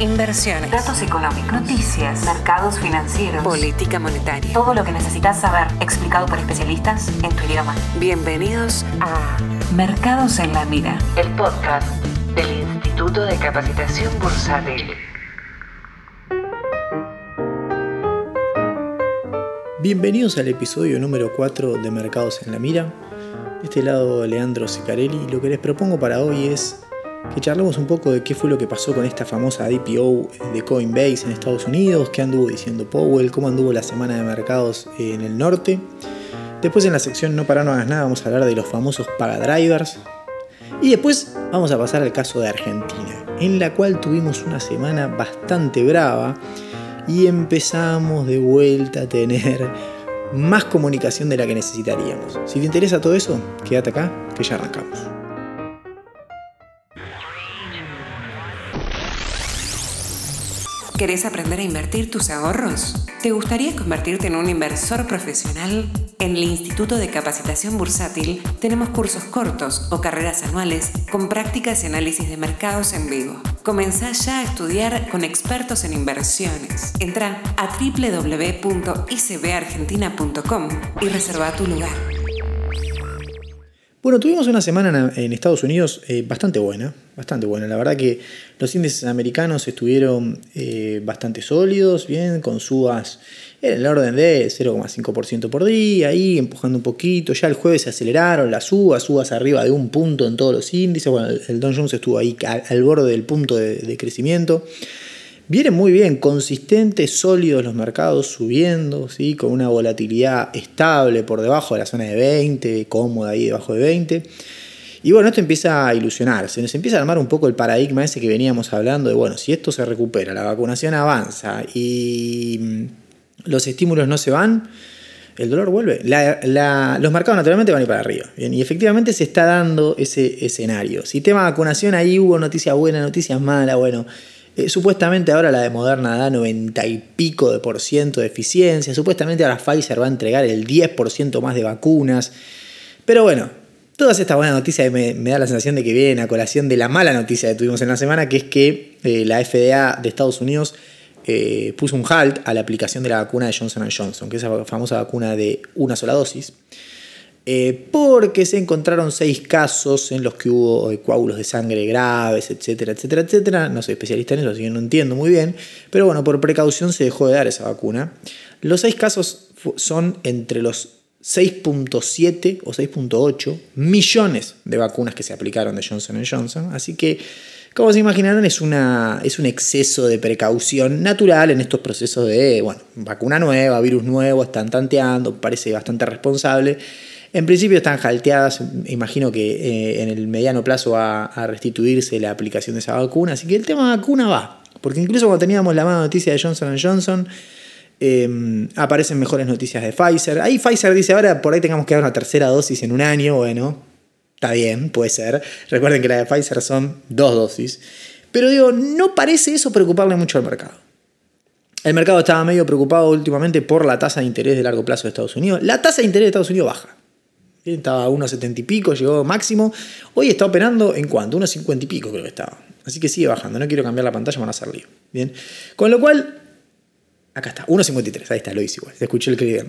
inversiones, datos económicos, noticias, mercados financieros, política monetaria. Todo lo que necesitas saber explicado por especialistas en tu idioma. Bienvenidos a Mercados en la Mira, el podcast del Instituto de Capacitación Bursátil. Bienvenidos al episodio número 4 de Mercados en la Mira. De este lado Leandro Sicarelli y lo que les propongo para hoy es que charlemos un poco de qué fue lo que pasó con esta famosa IPO de Coinbase en Estados Unidos, qué anduvo diciendo Powell, cómo anduvo la semana de mercados en el norte. Después en la sección No para no hagas nada vamos a hablar de los famosos pagadrivers. Y después vamos a pasar al caso de Argentina, en la cual tuvimos una semana bastante brava y empezamos de vuelta a tener más comunicación de la que necesitaríamos. Si te interesa todo eso, quédate acá, que ya arrancamos. ¿Querés aprender a invertir tus ahorros? ¿Te gustaría convertirte en un inversor profesional? En el Instituto de Capacitación Bursátil tenemos cursos cortos o carreras anuales con prácticas y análisis de mercados en vivo. Comenzá ya a estudiar con expertos en inversiones. Entra a www.icbargentina.com y reserva tu lugar. Bueno, tuvimos una semana en Estados Unidos eh, bastante buena, bastante buena. La verdad que los índices americanos estuvieron eh, bastante sólidos, bien, con subas en el orden de 0,5% por día, ahí empujando un poquito. Ya el jueves se aceleraron las subas, subas arriba de un punto en todos los índices. Bueno, el Don Jones estuvo ahí al, borde del punto de crecimiento. Vienen muy bien, consistentes, sólidos los mercados, subiendo, ¿sí? con una volatilidad estable por debajo de la zona de 20, cómoda ahí debajo de 20. Y bueno, esto empieza a ilusionar, se nos empieza a armar un poco el paradigma ese que veníamos hablando de, bueno, si esto se recupera, la vacunación avanza y mm, los estímulos no se van, el dolor vuelve. los mercados naturalmente van a ir para arriba. y efectivamente se está dando ese escenario. Si tema vacunación, ahí hubo noticias buenas, noticias malas, bueno eh, supuestamente ahora la de Moderna da 90 y pico de por ciento de eficiencia. Supuestamente ahora Pfizer va a entregar el 10% más de vacunas. Pero bueno, todas estas buenas noticias me, da la sensación de que vienen a colación de la mala noticia que tuvimos en la semana, que es que eh, la FDA de Estados Unidos eh, puso un halt a la aplicación de la vacuna de Johnson Johnson, que es esa famosa vacuna de una sola dosis. Eh, porque se encontraron seis casos en los que hubo eh, coágulos de sangre graves, etcétera, etcétera, etcétera. No soy especialista en eso, así que no entiendo muy bien. Pero bueno, por precaución se dejó de dar esa vacuna. Los seis casos son entre los 6.7 o 6.8 millones de vacunas que se aplicaron de Johnson Johnson. Así que, como se imaginarán, es, una, es un exceso de precaución natural en estos procesos de, bueno, vacuna nueva, virus nuevo, están tanteando, parece bastante responsable. En principio están jalteadas, imagino que eh, en el mediano plazo va a restituirse la aplicación de esa vacuna, así que el tema vacuna va, porque incluso cuando teníamos la mala noticia de Johnson Johnson, em, aparecen mejores noticias de Pfizer. Ahí Pfizer dice ahora por ahí tengamos que dar una tercera dosis en un año, bueno, está bien, puede ser. Recuerden que la de Pfizer son dos dosis. Pero digo, no parece eso preocuparle mucho al mercado. El mercado estaba medio preocupado últimamente por la tasa de interés de largo plazo de Estados Unidos. La tasa de interés de Estados Unidos baja. Estaba a 1,70 y pico, llegó máximo. Hoy está operando en cuanto, 1,50 y pico creo que estaba. Así que sigue bajando. No quiero cambiar la pantalla, van a hacer lío. Bien. Con lo cual, acá está, 1,53. Ahí está, lo hice igual. Escuché el Clear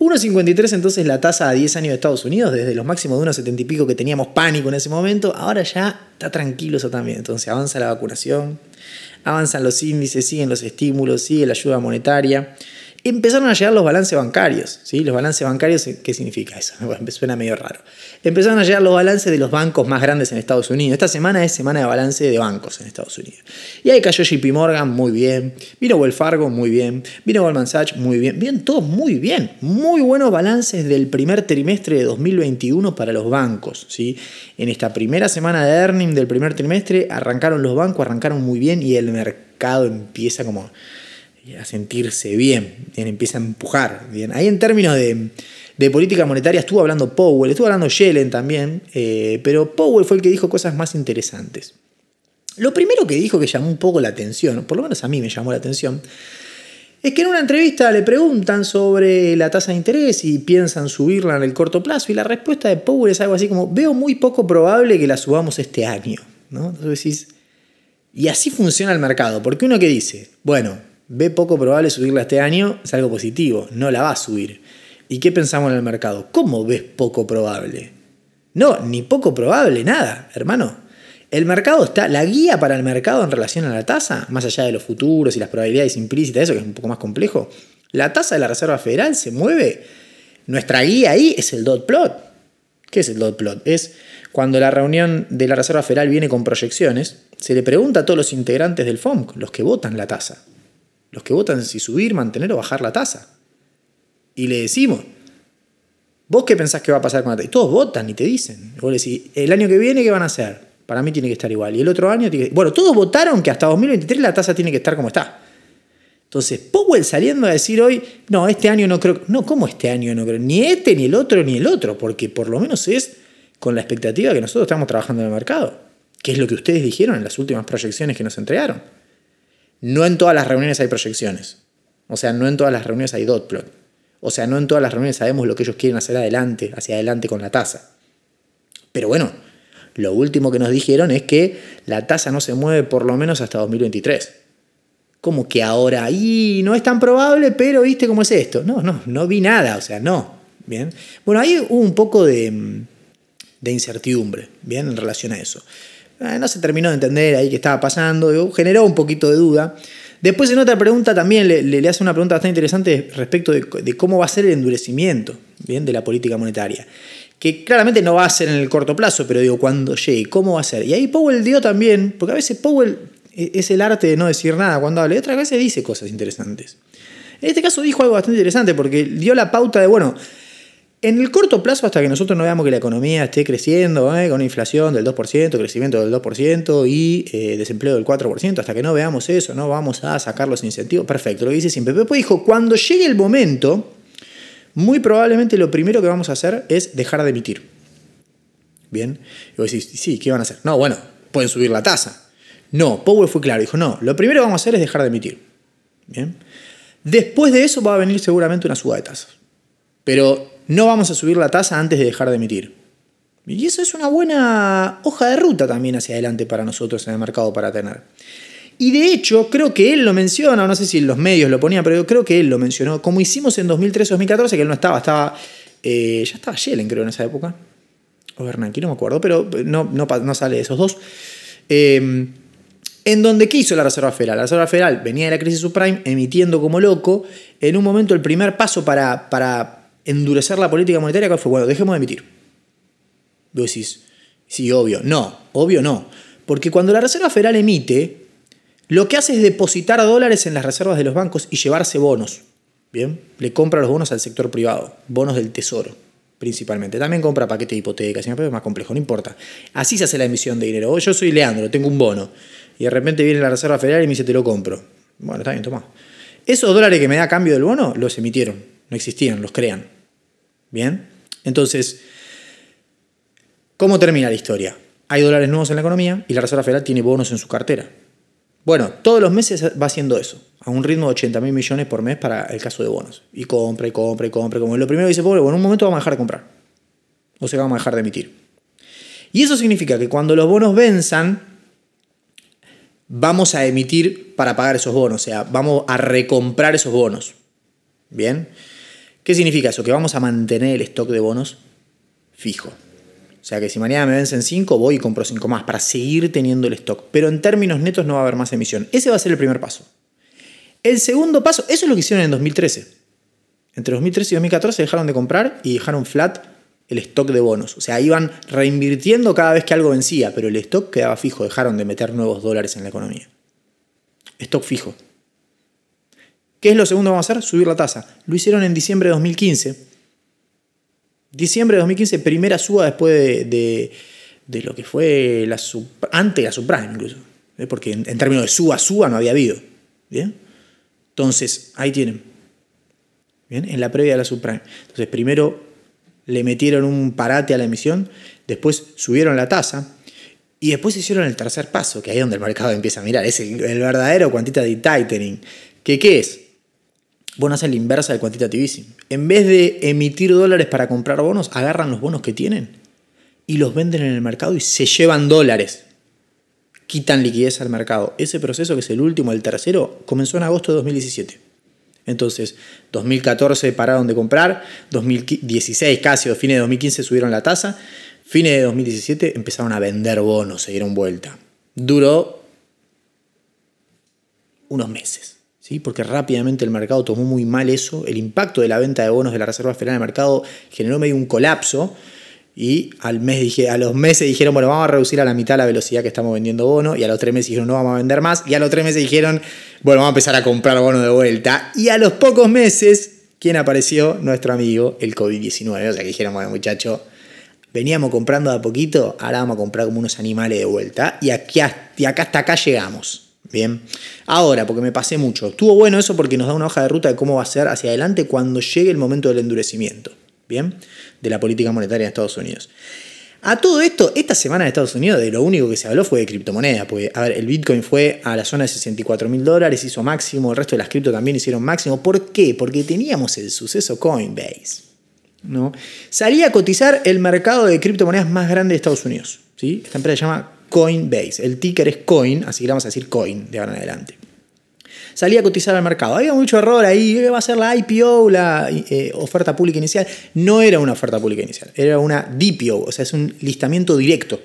1,53 entonces la tasa a 10 años de Estados Unidos, desde los máximos de 1,70 y pico que teníamos pánico en ese momento, ahora ya está tranquilo eso también. Entonces avanza la vacunación, avanzan los índices, siguen los estímulos, sigue la ayuda monetaria empezaron a llegar los balances bancarios. ¿sí? Los balances bancarios, ¿qué significa eso? suena medio raro. Empezaron a llegar los balances de los bancos más grandes en Estados Unidos. Esta semana es semana de balance de bancos en Estados Unidos. Y ahí cayó JP Morgan, muy bien. Vino Wells Fargo, muy bien. Vino Goldman Sachs, muy bien. Bien, todos muy bien. Muy buenos balances del primer trimestre de 2021 para los bancos. ¿sí? En esta primera semana de earning del primer trimestre arrancaron los bancos, arrancaron muy bien y el mercado empieza como a sentirse bien, bien, empieza a empujar. Bien. Ahí en términos de, política monetaria estuvo hablando Powell, estuvo hablando Yellen también, eh, pero Powell fue el que dijo cosas más interesantes. Lo primero que dijo que llamó un poco la atención, por lo menos a mí me llamó la atención, es que en una entrevista le preguntan sobre la tasa de interés y piensan subirla en el corto plazo y la respuesta de Powell es algo así como, veo muy poco probable que la subamos este año. ¿no? Entonces Y así funciona el mercado, porque uno que dice, bueno, ve poco probable subirla este año, es algo positivo, no la va a subir. ¿Y qué pensamos en el mercado? ¿Cómo ves poco probable? No, ni poco probable, nada, hermano. El mercado está, la guía para el mercado en relación a la tasa, más allá de los futuros y las probabilidades implícitas, eso que es un poco más complejo, la tasa de la Reserva Federal se mueve. Nuestra guía ahí es el dot plot. ¿Qué es el dot plot? Es cuando la reunión de la Reserva Federal viene con proyecciones, se le pregunta a todos los integrantes del FOMC, los que votan la tasa, los que votan si subir, mantener o bajar la tasa. Y le decimos, ¿vos qué pensás que va a pasar con la tasa? Y todos votan y te dicen. Vos le decís, el año que viene, ¿qué van a hacer? Para mí tiene que estar igual. Y el otro año tiene que... Bueno, todos votaron que hasta 2023 la tasa tiene que estar como está. Entonces, Powell saliendo a decir hoy, no, este año no creo, no, ¿cómo este año no creo? Ni este, ni el otro, ni el otro, porque por lo menos es con la expectativa que nosotros estamos trabajando en el mercado, que es lo que ustedes dijeron en las últimas proyecciones que nos entregaron. No en todas las reuniones hay proyecciones, o sea, no en todas las reuniones hay dot plot, o sea, no en todas las reuniones sabemos lo que ellos quieren hacer adelante, hacia adelante con la tasa. Pero bueno, lo último que nos dijeron es que la tasa no se mueve por lo menos hasta 2023 como que ahora, no es tan probable, pero viste cómo es esto. No, no, no vi nada, o sea, no. Bien. Bueno, ahí hubo un poco de, de incertidumbre, bien, en relación a eso. Eh, no se terminó de entender ahí qué estaba pasando, generó un poquito de duda. Después en otra pregunta también le, hace una pregunta bastante interesante respecto de, de, cómo va a ser el endurecimiento bien, de la política monetaria. Que claramente no va a ser en el corto plazo, pero digo, cuando llegue, ¿cómo va a ser? Y ahí Powell dio también, porque a veces Powell e-, es el arte de no decir nada cuando habla. Y otras veces dice cosas interesantes. En este caso dijo algo bastante interesante porque dio la pauta de, bueno, en el corto plazo, hasta que nosotros no veamos que la economía esté creciendo, ¿eh? con una inflación del 2%, crecimiento del 2% y eh, desempleo del 4%, hasta que no veamos eso, no vamos a sacar los incentivos. Perfecto, lo dice siempre. Después dijo, cuando llegue el momento, muy probablemente lo primero que vamos a hacer es dejar de emitir. Bien, y vos decís, sí, ¿qué van a hacer? No, bueno, pueden subir la tasa. No, Powell fue claro, dijo, no, lo primero que vamos a hacer es dejar de emitir. Bien. Después de eso va a venir seguramente una suba de tasas. Pero no vamos a subir la tasa antes de dejar de emitir. Y eso es una buena hoja de ruta también hacia adelante para nosotros en el mercado para tener. Y de hecho, creo que él lo menciona, no sé si los medios lo ponía, pero creo que él lo mencionó, como hicimos en 2013-2014, que él no estaba, estaba eh, ya estaba Yellen creo en esa época, o Bernanke, no me acuerdo, pero no, no, no sale de esos dos. Eh, en donde, ¿qué hizo la Reserva Federal? La Reserva Federal venía de la crisis subprime emitiendo como loco. En un momento, el primer paso para, para endurecer la política monetaria fue, bueno, dejemos de emitir. Vos decís, sí, obvio. No, obvio no. Porque cuando la Reserva Federal emite, lo que hace es depositar dólares en las reservas de los bancos y llevarse bonos. Bien, le compra los bonos al sector privado, bonos del tesoro principalmente. También compra paquete de hipotecas, siempre es más complejo, no importa. Así se hace la emisión de dinero. Yo soy Leandro, tengo un bono y de repente viene la Reserva Federal y me dice te lo compro. Bueno, está bien, toma. Esos dólares que me da a cambio del bono los emitieron, no existían, los crean. ¿Bien? Entonces, ¿cómo termina la historia? Hay dólares nuevos en la economía y la Reserva Federal tiene bonos en su cartera. Bueno, todos los meses va haciendo eso, a un ritmo de 80 mil millones por mes para el caso de bonos. Y compra, y compra, y compra. Como lo primero dice pobre, bueno, en un momento vamos a dejar de comprar. O sea, vamos a dejar de emitir. Y eso significa que cuando los bonos venzan, vamos a emitir para pagar esos bonos, o sea, vamos a recomprar esos bonos. ¿Bien? ¿Qué significa eso? Que vamos a mantener el stock de bonos fijo. O sea que si mañana me vencen 5, voy y compro 5 más para seguir teniendo el stock. Pero en términos netos no va a haber más emisión. Ese va a ser el primer paso. El segundo paso, eso es lo que hicieron en 2013. Entre 2013 y 2014 dejaron de comprar y dejaron flat el stock de bonos. O sea, iban reinvirtiendo cada vez que algo vencía, pero el stock quedaba fijo, dejaron de meter nuevos dólares en la economía. Stock fijo. ¿Qué es lo segundo que vamos a hacer? Subir la tasa. Lo hicieron en diciembre de 2015. Diciembre de 2015, primera suba después de, lo que fue la antes de la subprime incluso. ¿eh? Porque en, términos de suba, suba no había habido. ¿Bien? Entonces, ahí tienen. ¿Bien? En la previa de la subprime. Entonces, primero le metieron un parate a la emisión, después subieron la tasa y después hicieron el tercer paso, que ahí es donde el mercado empieza a mirar, es el, verdadero quantitative tightening. ¿Qué, ¿Qué es? Bueno, hacer la inversa del quantitative easing. En vez de emitir dólares para comprar bonos, agarran los bonos que tienen y los venden en el mercado y se llevan dólares. quitan liquidez al mercado. Ese proceso, que es el último, el tercero, comenzó en agosto de 2017. Entonces, 2014 pararon de comprar, 2016 casi, o fines de 2015 subieron la tasa, fines de 2017 empezaron a vender bonos, se dieron vuelta. Duró unos meses, ¿sí? porque rápidamente el mercado tomó muy mal eso, el impacto de la venta de bonos de la Reserva Federal en el mercado generó medio un colapso, y al mes dije, a los meses dijeron, bueno, vamos a reducir a la mitad la velocidad que estamos vendiendo bonos. Y a los tres meses dijeron, no vamos a vender más. Y a los tres meses dijeron, bueno, vamos a empezar a comprar bonos de vuelta. Y a los pocos meses, ¿quién apareció? Nuestro amigo, el COVID-19. O sea, que dijeron, bueno, muchacho, veníamos comprando de a poquito, ahora vamos a comprar como unos animales de vuelta. Y, aquí, y acá hasta acá llegamos. Bien. Ahora, porque me pasé mucho. Estuvo bueno eso porque nos da una hoja de ruta de cómo va a ser hacia adelante cuando llegue el momento del endurecimiento. Bien de la política monetaria de Estados Unidos. A todo esto, esta semana en Estados Unidos de lo único que se habló fue de criptomonedas, porque a ver, el Bitcoin fue a la zona de 64 mil dólares, hizo máximo, el resto de las cripto también hicieron máximo. ¿Por qué? Porque teníamos el suceso Coinbase. ¿no? Salía a cotizar el mercado de criptomonedas más grande de Estados Unidos. ¿sí? Esta empresa se llama Coinbase. El ticker es Coin, así que le vamos a decir Coin de ahora en adelante salía a cotizar al mercado. Había mucho error ahí, ¿qué va a ser la IPO, la eh, oferta pública inicial? No era una oferta pública inicial, era una DPO, o sea, es un listamiento directo.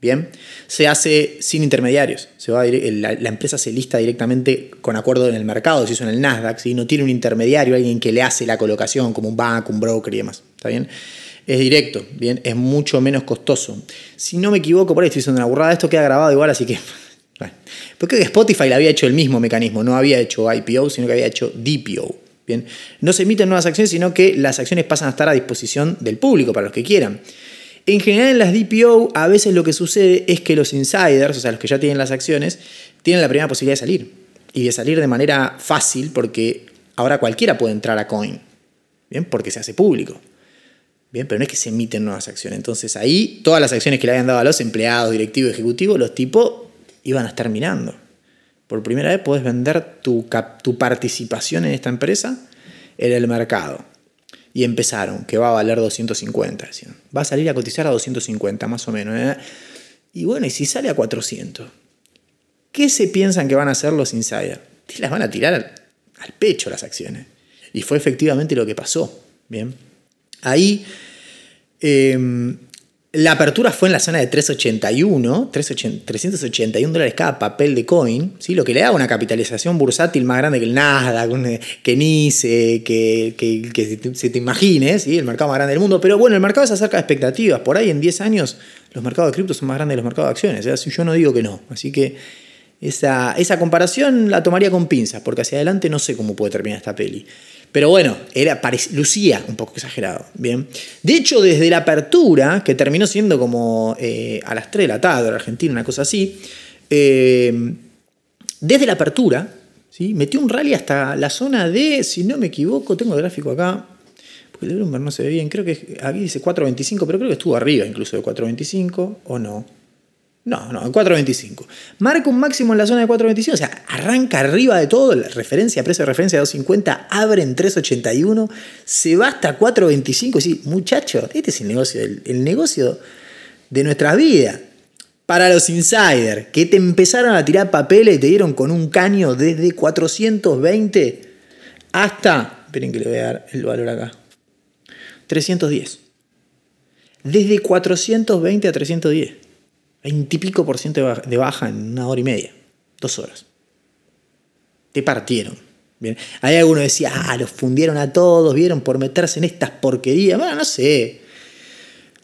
Bien, se hace sin intermediarios. Se va la, empresa se lista directamente con acuerdo en el mercado, si eso en el Nasdaq, si no tiene un intermediario, alguien que le hace la colocación, como un banco, un broker y demás. ¿Está bien? Es directo, bien, es mucho menos costoso. Si no me equivoco, por ahí estoy diciendo una burrada, esto queda grabado igual, así que porque Spotify había hecho el mismo mecanismo, no había hecho IPO, sino que había hecho DPO. Bien, no se emiten nuevas acciones, sino que las acciones pasan a estar a disposición del público para los que quieran. En general en las DPO a veces lo que sucede es que los insiders, o sea, los que ya tienen las acciones, tienen la primera posibilidad de salir. Y de salir de manera fácil porque ahora cualquiera puede entrar a Coin. Bien, porque se hace público. Bien, pero no es que se emiten nuevas acciones. Entonces ahí todas las acciones que le habían dado a los empleados, directivos, ejecutivos, los tipos iban a estar mirando. Por primera vez puedes vender tu, tu participación en esta empresa en el mercado. Y empezaron, que va a valer 250. Va a salir a cotizar a 250 más o menos. ¿eh? Y bueno, y si sale a 400, ¿qué se piensan que van a hacer los insiders? Te las van a tirar al, pecho las acciones. Y fue efectivamente lo que pasó. Bien. Ahí em, la apertura fue en la zona de 381, 381 dólares cada papel de coin, ¿sí? lo que le da una capitalización bursátil más grande que el Nasdaq, que NICE, que, que, se te imagine, ¿sí? el mercado más grande del mundo. Pero bueno, el mercado se acerca a expectativas. Por ahí en 10 años los mercados de cripto son más grandes que los mercados de acciones. ¿eh? Yo no digo que no. Así que esa, esa comparación la tomaría con pinzas, porque hacia adelante no sé cómo puede terminar esta peli. Pero bueno, era, lucía un poco exagerado. Bien. De hecho, desde la apertura, que terminó siendo como eh, a las 3 de la tarde en Argentina, una cosa así, eh, desde la apertura, ¿sí? metió un rally hasta la zona de, si no me equivoco, tengo el gráfico acá, porque el Bloomberg no se ve bien, creo que aquí dice 4.25, pero creo que estuvo arriba incluso de 4.25, o no. No, no, en 4.25. Marca un máximo en la zona de 4.25, o sea, arranca arriba de todo, la referencia, precio de referencia de 2.50, abre en 3.81, se va hasta 4.25 y sí, muchacho, este es el negocio, el, negocio de nuestra vida. Para los insiders, que te empezaron a tirar papeles y te dieron con un caño desde 420 hasta, esperen que le voy a dar el valor acá, 310. Desde 420 a 310. 20 y pico por ciento de baja en una hora y media, dos horas. Te partieron. Bien. Hay algunos decía, ah, los fundieron a todos, vieron por meterse en estas porquerías. Bueno, no sé.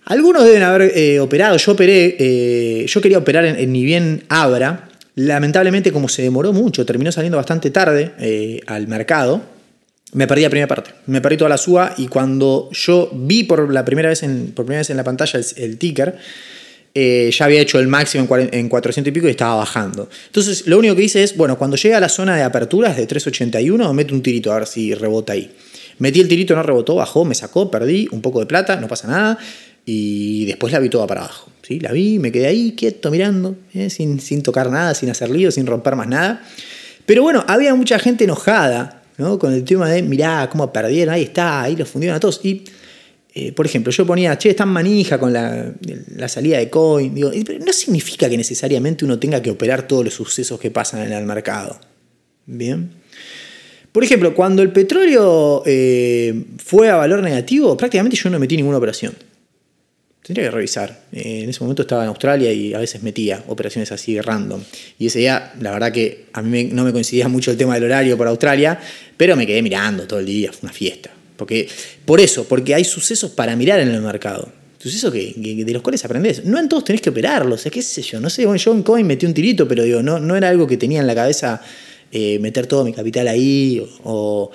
Algunos deben haber eh, operado. Yo operé, eh, yo quería operar en, ni bien Abra. Lamentablemente, como se demoró mucho, terminó saliendo bastante tarde eh, al mercado. Me perdí la primera parte. Me perdí toda la suba y cuando yo vi por la primera vez en, por primera vez en la pantalla el ticker, eh, ya había hecho el máximo en 400 y pico y estaba bajando. Entonces, lo único que hice es, bueno, cuando llega a la zona de aperturas de 381, meto un tirito a ver si rebota ahí. Metí el tirito, no rebotó, bajó, me sacó, perdí un poco de plata, no pasa nada. Y después la vi toda para abajo. ¿sí? La vi, me quedé ahí quieto mirando, ¿eh? sin, sin tocar nada, sin hacer lío, sin romper más nada. Pero bueno, había mucha gente enojada ¿no? con el tema de, mirá, cómo perdieron, ahí está, ahí los fundieron a todos. Y eh, por ejemplo, yo ponía, che, están manija con la, la salida de coin. Digo, no significa que necesariamente uno tenga que operar todos los sucesos que pasan en el mercado. Bien. Por ejemplo, cuando el petróleo eh, fue a valor negativo, prácticamente yo no metí ninguna operación. Tendría que revisar. Eh, en ese momento estaba en Australia y a veces metía operaciones así random. Y ese día, la verdad que a mí no me coincidía mucho el tema del horario por Australia, pero me quedé mirando todo el día, fue una fiesta. Porque, por eso, porque hay sucesos para mirar en el mercado. Sucesos que, de los cuales aprendes. No en todos tenés que operarlos, qué sé yo. No sé, yo en Coin metí un tirito, pero digo, no, no era algo que tenía en la cabeza eh, meter todo mi capital ahí o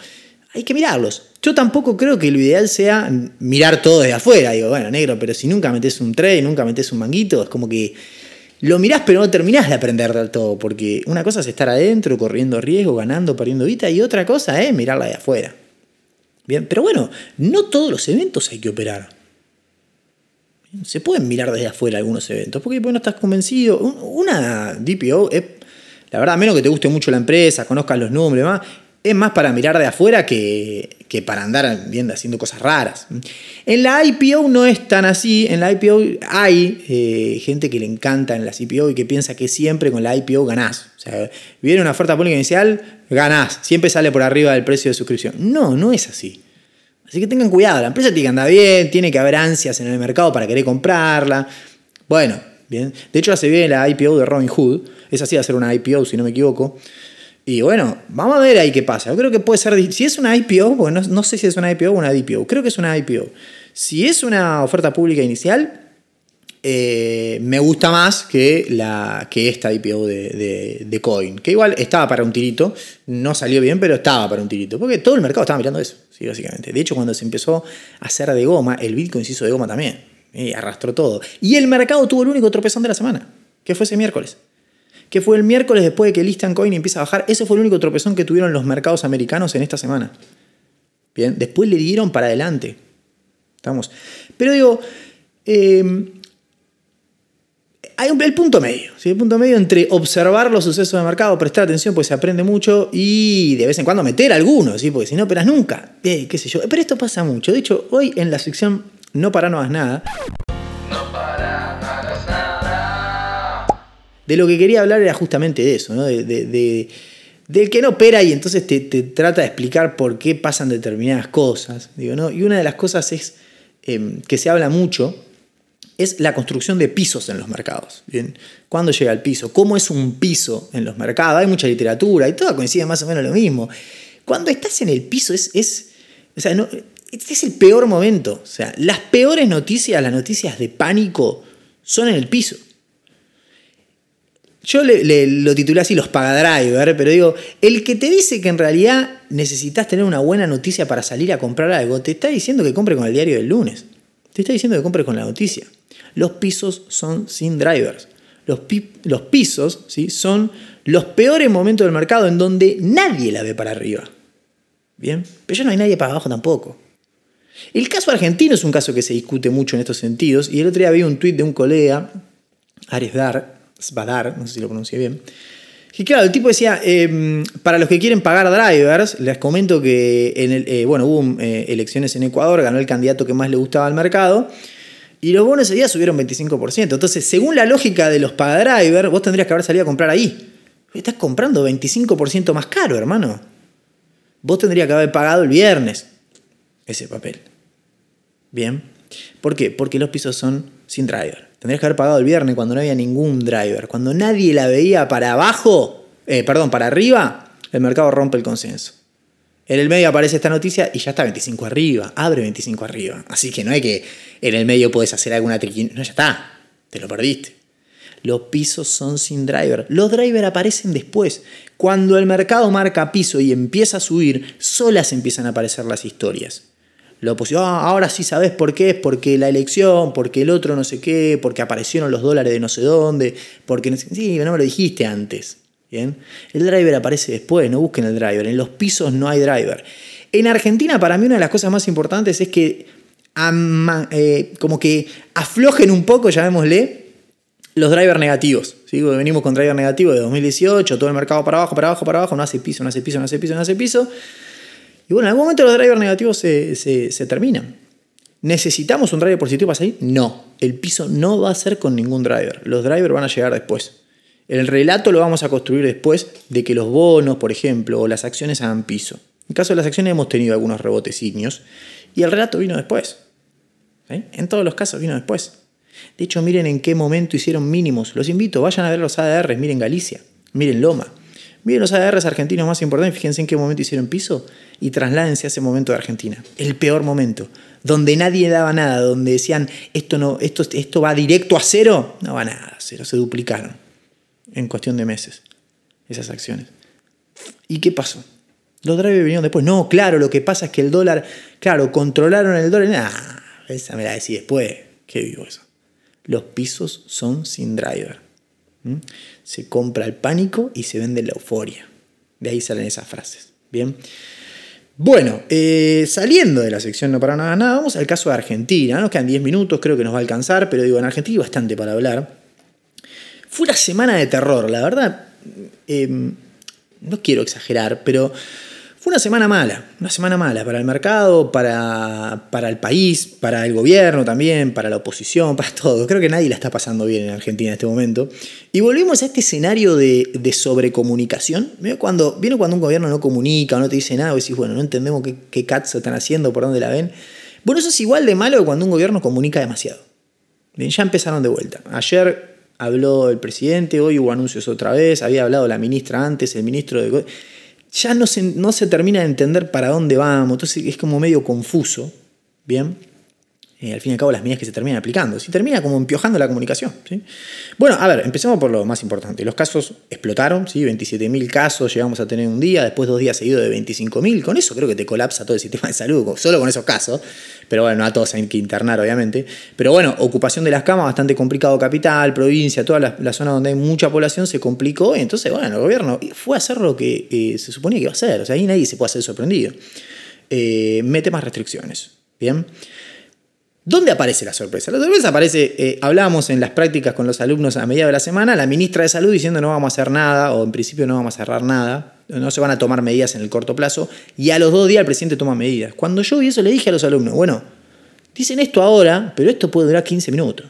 hay que mirarlos. Yo tampoco creo que lo ideal sea mirar todo desde afuera. Digo, bueno, negro, pero si nunca metes un trade, nunca metes un manguito, es como que lo mirás pero no terminás de aprender del todo, porque una cosa es estar adentro, corriendo riesgo, ganando, perdiendo vida, y otra cosa es mirarla de afuera. Bien, pero bueno, no todos los eventos hay que operar. Se pueden mirar desde afuera algunos eventos, porque no estás convencido. Una DPO es, la verdad, a menos que te guste mucho la empresa, conozcas los números y es más para mirar de afuera que, para andar viendo haciendo cosas raras. En la IPO no es tan así. En la IPO hay eh, gente que le encanta en las IPO y que piensa que siempre con la IPO ganás. O sea, viene una oferta pública inicial, ganás. Siempre sale por arriba del precio de suscripción. No, no es así. Así que tengan cuidado. La empresa tiene que andar bien, tiene que haber ansias en el mercado para querer comprarla. Bueno, bien. De hecho, ya se la IPO de Robin Hood. Es así hacer una IPO, si no me equivoco. Y bueno, vamos a ver ahí qué pasa. Yo creo que puede ser, si es una IPO, porque no, sé si es una IPO o una DPO, creo que es una IPO. Si es una oferta pública inicial, eh, me gusta más que, la, que esta IPO de, de, Coin, que igual estaba para un tirito, no salió bien, pero estaba para un tirito, porque todo el mercado estaba mirando eso, ¿sí? básicamente. De hecho, cuando se empezó a hacer de goma, el Bitcoin se hizo de goma también, y arrastró todo. Y el mercado tuvo el único tropezón de la semana, que fue ese miércoles que fue el miércoles después de que el Instant Coin empieza a bajar. Ese fue el único tropezón que tuvieron los mercados americanos en esta semana. Bien, después le dieron para adelante. Estamos. Pero digo, eh, hay un, el punto medio, ¿sí? el punto medio entre observar los sucesos de mercado, prestar atención, pues se aprende mucho, y de vez en cuando meter algunos, ¿sí? porque si no operas nunca, eh, qué sé yo. Pero esto pasa mucho. De hecho, hoy en la sección No para, no hagas nada, de lo que quería hablar era justamente de eso, ¿no? de, del que no opera y entonces te, trata de explicar por qué pasan determinadas cosas. Digo, ¿no? Y una de las cosas es em, que se habla mucho es la construcción de pisos en los mercados. ¿bien? ¿Cuándo llega el piso? ¿Cómo es un piso en los mercados? Hay mucha literatura y todo coincide más o menos lo mismo. Cuando estás en el piso es, es, o sea, no, es el peor momento. O sea, las peores noticias, las noticias de pánico, son en el piso. Yo le, lo titulé así los pagadriver, pero digo, el que te dice que en realidad necesitas tener una buena noticia para salir a comprar algo, te está diciendo que compre con el diario del lunes. Te está diciendo que compre con la noticia. Los pisos son sin drivers. Los, los pisos ¿sí? son los peores momentos del mercado en donde nadie la ve para arriba. Bien, pero ya no hay nadie para abajo tampoco. El caso argentino es un caso que se discute mucho en estos sentidos y el otro día vi un tuit de un colega, Ares Dar, Sbadar, no sé si lo pronuncié bien. Y claro, el tipo decía, em, para los que quieren pagar drivers, les comento que en el, eh, bueno, hubo eh, elecciones en Ecuador, ganó el candidato que más le gustaba al mercado, y los bonos ese día subieron 25%. Entonces, según la lógica de los pagadrivers, vos tendrías que haber salido a comprar ahí. Estás comprando 25% más caro, hermano. Vos tendrías que haber pagado el viernes ese papel. Bien. ¿Por qué? Porque los pisos son sin driver. Tendrías que haber pagado el viernes cuando no había ningún driver. Cuando nadie la veía para abajo, eh, perdón, para arriba, el mercado rompe el consenso. En el medio aparece esta noticia y ya está 25 arriba, abre 25 arriba. Así que no hay que en el medio puedes hacer alguna triquina. No, ya está, te lo perdiste. Los pisos son sin driver. Los drivers aparecen después. Cuando el mercado marca piso y empieza a subir, solas empiezan a aparecer las historias. La oposición, ah, ahora sí sabes por qué, es porque la elección, porque el otro no sé qué, porque aparecieron los dólares de no sé dónde, porque sí, no me lo dijiste antes. ¿bien? El driver aparece después, no busquen el driver. En los pisos no hay driver. En Argentina, para mí, una de las cosas más importantes es que eh, como que aflojen un poco, llamémosle, los drivers negativos. ¿sí? Venimos con driver negativo de 2018, todo el mercado para abajo, para abajo, para abajo, no hace piso, no hace piso, no hace piso, no hace piso. Y bueno, en algún momento los drivers negativos se, terminan. ¿Necesitamos un driver positivo para salir? No. El piso no va a ser con ningún driver. Los drivers van a llegar después. El relato lo vamos a construir después de que los bonos, por ejemplo, o las acciones hagan piso. En caso de las acciones hemos tenido algunos rebotecinios y el relato vino después. En todos los casos vino después. De hecho, miren en qué momento hicieron mínimos. Los invito, vayan a ver los ADRs, miren Galicia, miren Loma. Miren los ADRs argentinos más importantes, fíjense en qué momento hicieron piso y trasládense a ese momento de Argentina. El peor momento, donde nadie daba nada, donde decían esto, no, esto, esto va directo a cero. No va nada cero, se duplicaron en cuestión de meses esas acciones. ¿Y qué pasó? Los drivers vinieron después. No, claro, lo que pasa es que el dólar, claro, controlaron el dólar. Nah, esa me la decís después. Qué vivo eso. Los pisos son sin driver. Se compra el pánico y se vende la euforia. De ahí salen esas frases. Bien. Bueno, eh, saliendo de la sección no para nada, nada, vamos al caso de Argentina. Nos quedan 10 minutos, creo que nos va a alcanzar, pero digo, en Argentina hay bastante para hablar. Fue una semana de terror, la verdad. Em, no quiero exagerar, pero una semana mala, una semana mala para el mercado, para, para, el país, para el gobierno también, para la oposición, para todo. Creo que nadie la está pasando bien en Argentina en este momento. Y volvimos a este escenario de, sobrecomunicación. Cuando, ¿Viene cuando un gobierno no comunica o no te dice nada? Y decís, bueno, no entendemos qué, qué cats están haciendo, por dónde la ven. Bueno, eso es igual de malo que cuando un gobierno comunica demasiado. Bien, ya empezaron de vuelta. Ayer habló el presidente, hoy hubo anuncios otra vez, había hablado la ministra antes, el ministro de ya no se, no se termina de entender para dónde vamos, entonces es como medio confuso, ¿bien? Eh, al fin y al cabo las medidas que se terminan aplicando. Si termina como empiojando la comunicación. ¿sí? Bueno, a ver, empecemos por lo más importante. Los casos explotaron, ¿sí? 27.000 casos llegamos a tener un día, después dos días seguidos de 25.000. Con eso creo que te colapsa todo el sistema de salud, solo con esos casos. Pero bueno, no a todos hay que internar, obviamente. Pero bueno, ocupación de las camas, bastante complicado. Capital, provincia, toda la, zona donde hay mucha población se complicó. Y entonces, bueno, el gobierno fue a hacer lo que eh, se suponía que iba a hacer. O sea, ahí nadie se puede hacer sorprendido. Eh, mete más restricciones. Bien. ¿Dónde aparece la sorpresa? La sorpresa aparece, eh, hablábamos en las prácticas con los alumnos a mediados de la semana, la ministra de Salud diciendo no vamos a hacer nada, o en principio no vamos a cerrar nada, no se van a tomar medidas en el corto plazo, y a los dos días el presidente toma medidas. Cuando yo vi eso le dije a los alumnos, bueno, dicen esto ahora, pero esto puede durar 15 minutos,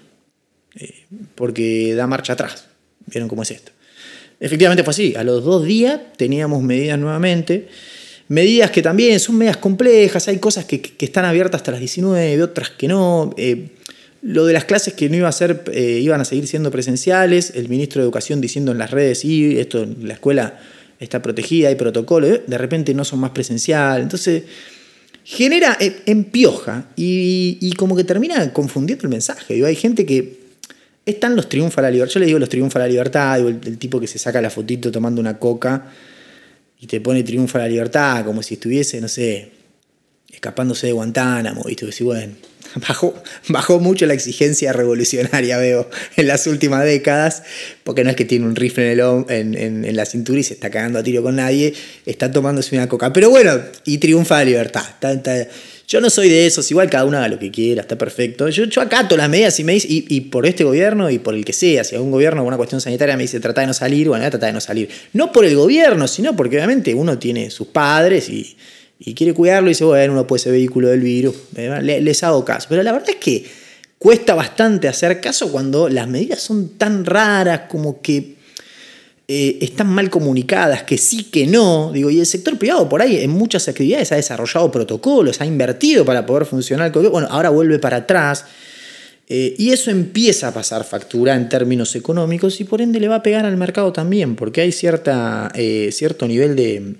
eh, porque da marcha atrás. ¿Vieron cómo es esto? Efectivamente fue así, a los dos días teníamos medidas nuevamente. Medidas que también son medidas complejas, hay cosas que, están abiertas hasta las 19, otras que no. Eh, lo de las clases que no iba a ser, eh, iban a seguir siendo presenciales, el ministro de Educación diciendo en las redes, sí, esto, la escuela está protegida, hay protocolo, eh, de repente no son más presenciales. Entonces, genera, empioja y, y como que termina confundiendo el mensaje. hay gente que están los triunfa la libertad. Yo le digo los triunfa la libertad, el, el, tipo que se saca la fotito tomando una coca y te pone triunfo a la libertad, como si estuviese, no sé, escapándose de Guantánamo, y tú decís, bueno, bajó, bajó mucho la exigencia revolucionaria, veo, en las últimas décadas, porque no es que tiene un rifle en, en, la cintura y se está cagando a tiro con nadie, está tomándose una coca. Pero bueno, y triunfa la libertad. Yo no soy de esos, igual cada uno haga lo que quiera, está perfecto. Yo, yo acato las medidas y me dice, y, por este gobierno y por el que sea, si algún gobierno con una cuestión sanitaria me dice trata de no salir, bueno, trata de no salir. No por el gobierno, sino porque obviamente uno tiene sus padres y y quiere cuidarlo y dice, bueno, uno puede ser vehículo del virus, les hago caso. Pero la verdad es que cuesta bastante hacer caso cuando las medidas son tan raras como que eh, están mal comunicadas, que sí, que no. Digo, y el sector privado por ahí en muchas actividades ha desarrollado protocolos, ha invertido para poder funcionar. Bueno, ahora vuelve para atrás. Eh, y eso empieza a pasar factura en términos económicos y por ende le va a pegar al mercado también, porque hay cierta, eh, cierto nivel de,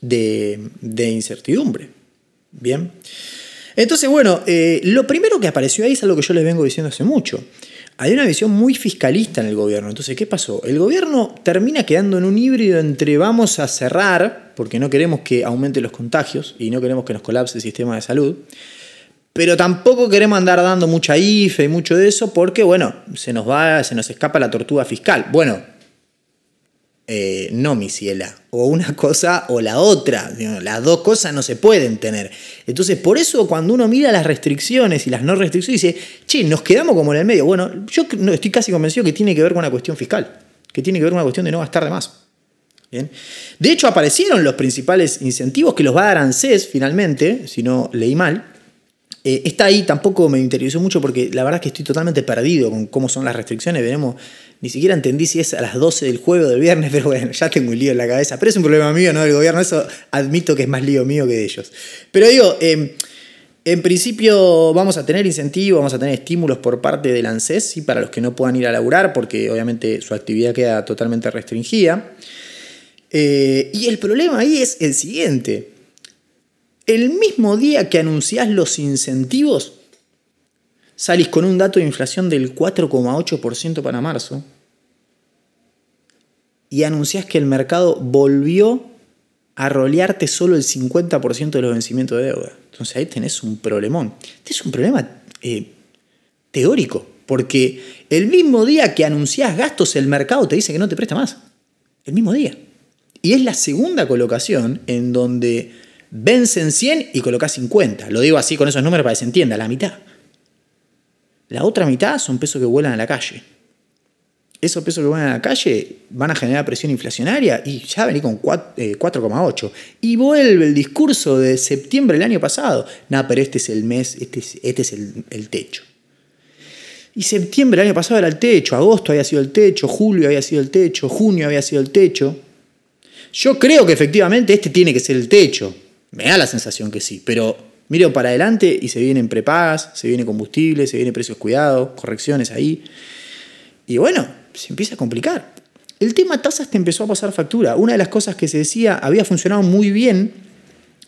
de, incertidumbre. Bien. Entonces, bueno, lo primero que apareció ahí es algo que yo les vengo diciendo hace mucho. Hay una visión muy fiscalista en el gobierno. Entonces, ¿qué pasó? El gobierno termina quedando en un híbrido entre vamos a cerrar, porque no queremos que aumenten los contagios y no queremos que nos colapse el sistema de salud, pero tampoco queremos andar dando mucha IFE y mucho de eso porque, bueno, se nos va, se nos escapa la tortuga fiscal. Bueno, eh, no, mi ciela. O una cosa o la otra. Las dos cosas no se pueden tener. Entonces, por eso cuando uno mira las restricciones y las no restricciones, dice, che, nos quedamos como en el medio. Bueno, yo estoy casi convencido que tiene que ver con una cuestión fiscal, que tiene que ver con una cuestión de no gastar de más. ¿Bien? De hecho, aparecieron los principales incentivos que los va a dar ANSES finalmente, si no leí mal, Eh, está ahí, tampoco me interesó mucho porque la verdad es que estoy totalmente perdido con cómo son las restricciones. Veremos, ni siquiera entendí si es a las 12 del jueves o del viernes, pero bueno, ya tengo un lío en la cabeza. Pero es un problema mío, no del gobierno. Eso admito que es más lío mío que de ellos. Pero digo, eh, en principio vamos a tener incentivos, vamos a tener estímulos por parte del ANSES para los que no puedan ir a laburar porque obviamente su actividad queda totalmente restringida. Eh, y el problema ahí es el siguiente. El mismo día que anunciás los incentivos, salís con un dato de inflación del 4,8% para marzo y anunciás que el mercado volvió a rolearte solo el 50% de los vencimientos de deuda. Entonces ahí tenés un problemón. Este es un problema eh, teórico, porque el mismo día que anunciás gastos, el mercado te dice que no te presta más. El mismo día. Y es la segunda colocación en donde vencen 100 y colocás 50. Lo digo así con esos números para que se entienda, la mitad. La otra mitad son pesos que vuelan a la calle esos pesos que van a la calle van a generar presión inflacionaria y ya vení con 4,8. Eh, y vuelve el discurso de septiembre del año pasado. Nada, pero este es el mes, este es, este es el, el, techo. Y septiembre del año pasado era el techo, agosto había sido el techo, julio había sido el techo, junio había sido el techo. Yo creo que efectivamente este tiene que ser el techo. Me da la sensación que sí, pero miro para adelante y se vienen prepagas, se viene combustible, se viene precios cuidados, correcciones ahí. Y bueno, se empieza a complicar. El tema tasas te empezó a pasar factura. Una de las cosas que se decía había funcionado muy bien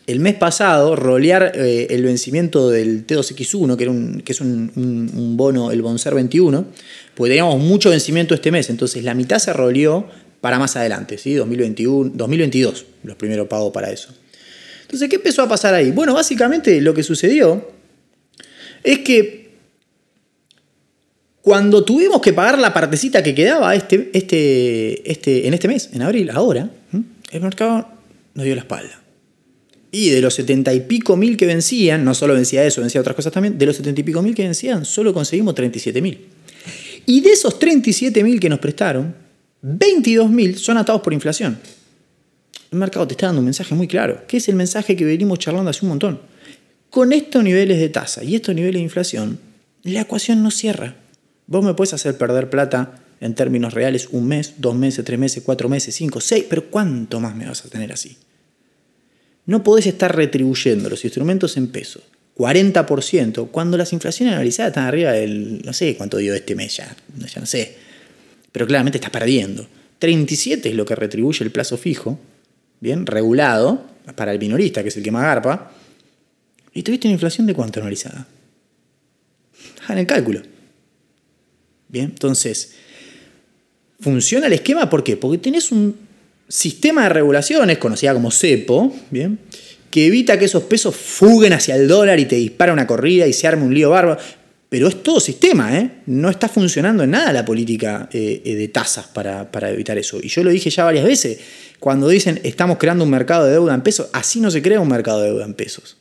el mes pasado, rolear eh, el vencimiento del T2X1, que, era un, que es un, bono, el Bonser 21, pues teníamos mucho vencimiento este mes, entonces la mitad se roleó para más adelante, ¿sí? 2021, 2022, los primeros pagos para eso. Entonces, ¿qué empezó a pasar ahí? Bueno, básicamente lo que sucedió es que cuando tuvimos que pagar la partecita que quedaba este, este, este, en este mes, en abril, ahora, el mercado nos dio la espalda. Y de los setenta y pico mil que vencían, no solo vencía eso, vencía otras cosas también, de los setenta y pico mil que vencían, solo conseguimos 37 mil. Y de esos 37 mil que nos prestaron, 22 mil son atados por inflación. El mercado te está dando un mensaje muy claro, que es el mensaje que venimos charlando hace un montón. Con estos niveles de tasa y estos niveles de inflación, la ecuación no cierra. Vos me puedes hacer perder plata en términos reales un mes, dos meses, tres meses, cuatro meses, cinco, seis, pero ¿cuánto más me vas a tener así? No podés estar retribuyendo los instrumentos en pesos 40% cuando las inflaciones analizadas están arriba del, no sé cuánto dio este mes ya, ya no sé, pero claramente estás perdiendo. 37 es lo que retribuye el plazo fijo, bien, regulado, para el minorista, que es el que más garpa, y tuviste una inflación de cuánto analizada. Hagan el cálculo. Bien, entonces, funciona el esquema, ¿por qué? Porque tenés un sistema de regulaciones, conocida como CEPO, ¿bien? que evita que esos pesos fuguen hacia el dólar y te dispara una corrida y se arme un lío bárbaro. Pero es todo sistema, ¿eh? No está funcionando en nada la política eh, eh, de tasas para, evitar eso. Y yo lo dije ya varias veces, cuando dicen estamos creando un mercado de deuda en pesos, así no se crea un mercado de deuda en pesos.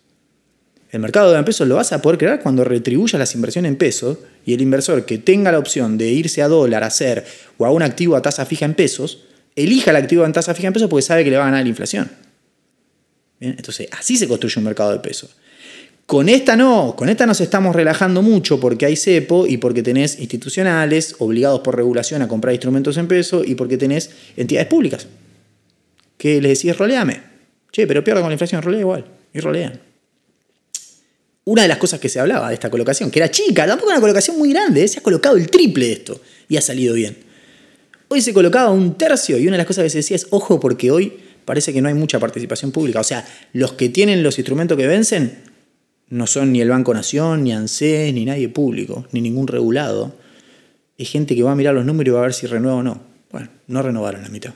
El mercado de deuda en pesos lo vas a poder crear cuando retribuyas las inversiones en pesos y el inversor que tenga la opción de irse a dólar, a hacer o a un activo a tasa fija en pesos, elija el activo en tasa fija en pesos porque sabe que le va a ganar la inflación. Entonces, así se construye un mercado de pesos. Con esta no, con esta nos estamos relajando mucho porque hay cepo y porque tenés institucionales obligados por regulación a comprar instrumentos en pesos y porque tenés entidades públicas que les decís roleame. Che, pero pierdo con la inflación, rolea igual. Y rolean una de las cosas que se hablaba de esta colocación, que era chica, tampoco una colocación muy grande, ¿eh? se ha colocado el triple de esto y ha salido bien. Hoy se colocaba un tercio y una de las cosas que se decía es, ojo, porque hoy parece que no hay mucha participación pública. O sea, los que tienen los instrumentos que vencen no son ni el Banco Nación, ni ANSES, ni nadie público, ni ningún regulado. Es gente que va a mirar los números y va a ver si renueva o no. Bueno, no renovaron la mitad.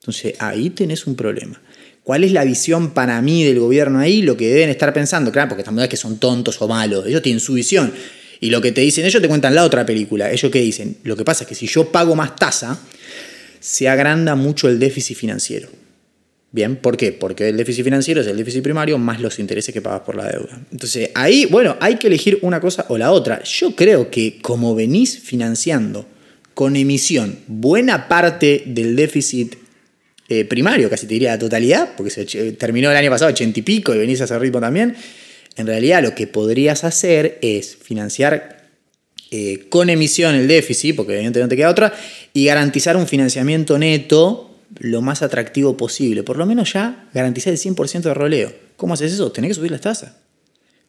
Entonces ahí tenés un problema. ¿Cuál es la visión para mí del gobierno ahí? Lo que deben estar pensando, claro, porque también es que son tontos o malos, ellos tienen su visión. Y lo que te dicen ellos te cuentan la otra película. Ellos que dicen, lo que pasa es que si yo pago más tasa, se agranda mucho el déficit financiero. Bien, ¿por qué? Porque el déficit financiero es el déficit primario más los intereses que pagas por la deuda. Entonces, ahí, bueno, hay que elegir una cosa o la otra. Yo creo que como venís financiando con emisión buena parte del déficit eh, primario, casi te diría la totalidad, porque se terminó el año pasado ochenta y pico y venís a ese ritmo también. En realidad lo que podrías hacer es financiar eh, con emisión el déficit, porque evidentemente no te queda otra, y garantizar un financiamiento neto lo más atractivo posible. Por lo menos ya garantizar el 100% de roleo. ¿Cómo haces eso? Tenés que subir las tasas.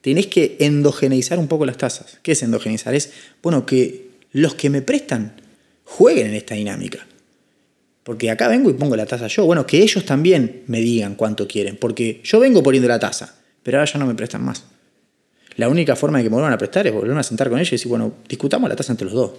Tenés que endogeneizar un poco las tasas. ¿Qué es endogeneizar? Es, bueno, que los que me prestan jueguen en esta dinámica. Porque acá vengo y pongo la tasa yo. Bueno, que ellos también me digan cuánto quieren. Porque yo vengo poniendo la tasa, pero ahora ya no me prestan más. La única forma de que me vuelvan a prestar es volver a sentar con ellos y decir, bueno, discutamos la tasa entre los dos.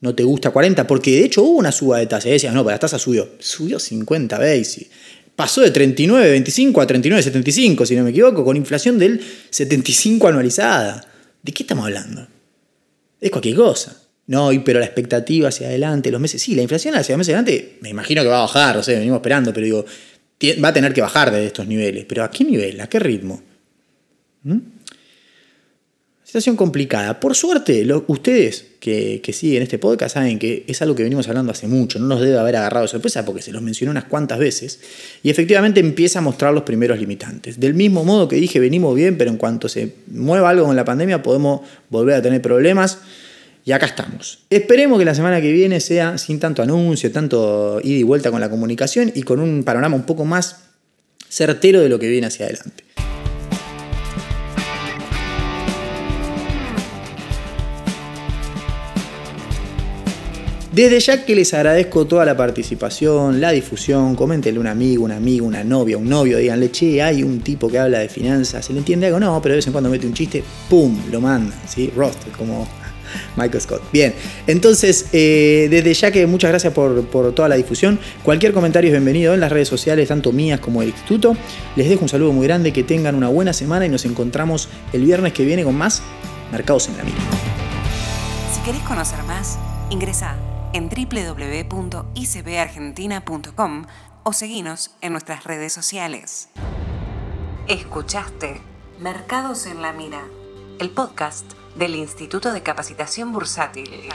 No te gusta 40, porque de hecho hubo una suba de tasa. Y decías, no, pero la tasa subió. Subió 50 veces. Pasó de 39,25 a 39,75, si no me equivoco, con inflación del 75 anualizada. ¿De qué estamos hablando? Es cualquier cosa. No, pero la expectativa hacia adelante, los meses. Sí, la inflación hacia los meses adelante, me imagino que va a bajar, o sea, venimos esperando, pero digo, va a tener que bajar de estos niveles. Pero ¿a qué nivel? ¿A qué ritmo? ¿Mm? Complicada. Por suerte, ustedes que, siguen este podcast saben que es algo que venimos hablando hace mucho, no nos debe haber agarrado de sorpresa porque se los mencionó unas cuantas veces y efectivamente empieza a mostrar los primeros limitantes. Del mismo modo que dije, venimos bien, pero en cuanto se mueva algo con la pandemia podemos volver a tener problemas. Y acá estamos. Esperemos que la semana que viene sea sin tanto anuncio, tanto ida y vuelta con la comunicación y con un panorama un poco más certero de lo que viene hacia adelante. Desde ya que les agradezco toda la participación, la difusión, coméntenle a un amigo, una amiga, una novia, un novio, díganle, che, hay un tipo que habla de finanzas, ¿se le entiende algo? No, pero de vez en cuando mete un chiste, ¡pum! Lo mandan, ¿sí? Roasted, como Michael Scott. Bien, entonces, eh, desde ya que muchas gracias por, por, toda la difusión. Cualquier comentario es bienvenido en las redes sociales, tanto mías como del instituto. Les dejo un saludo muy grande, que tengan una buena semana y nos encontramos el viernes que viene con más Mercados en la Mira. Si querés conocer más, ingresa en www.icbargentina.com o seguinos en nuestras redes sociales. Escuchaste Mercados en la Mira, el podcast del Instituto de Capacitación Bursátil.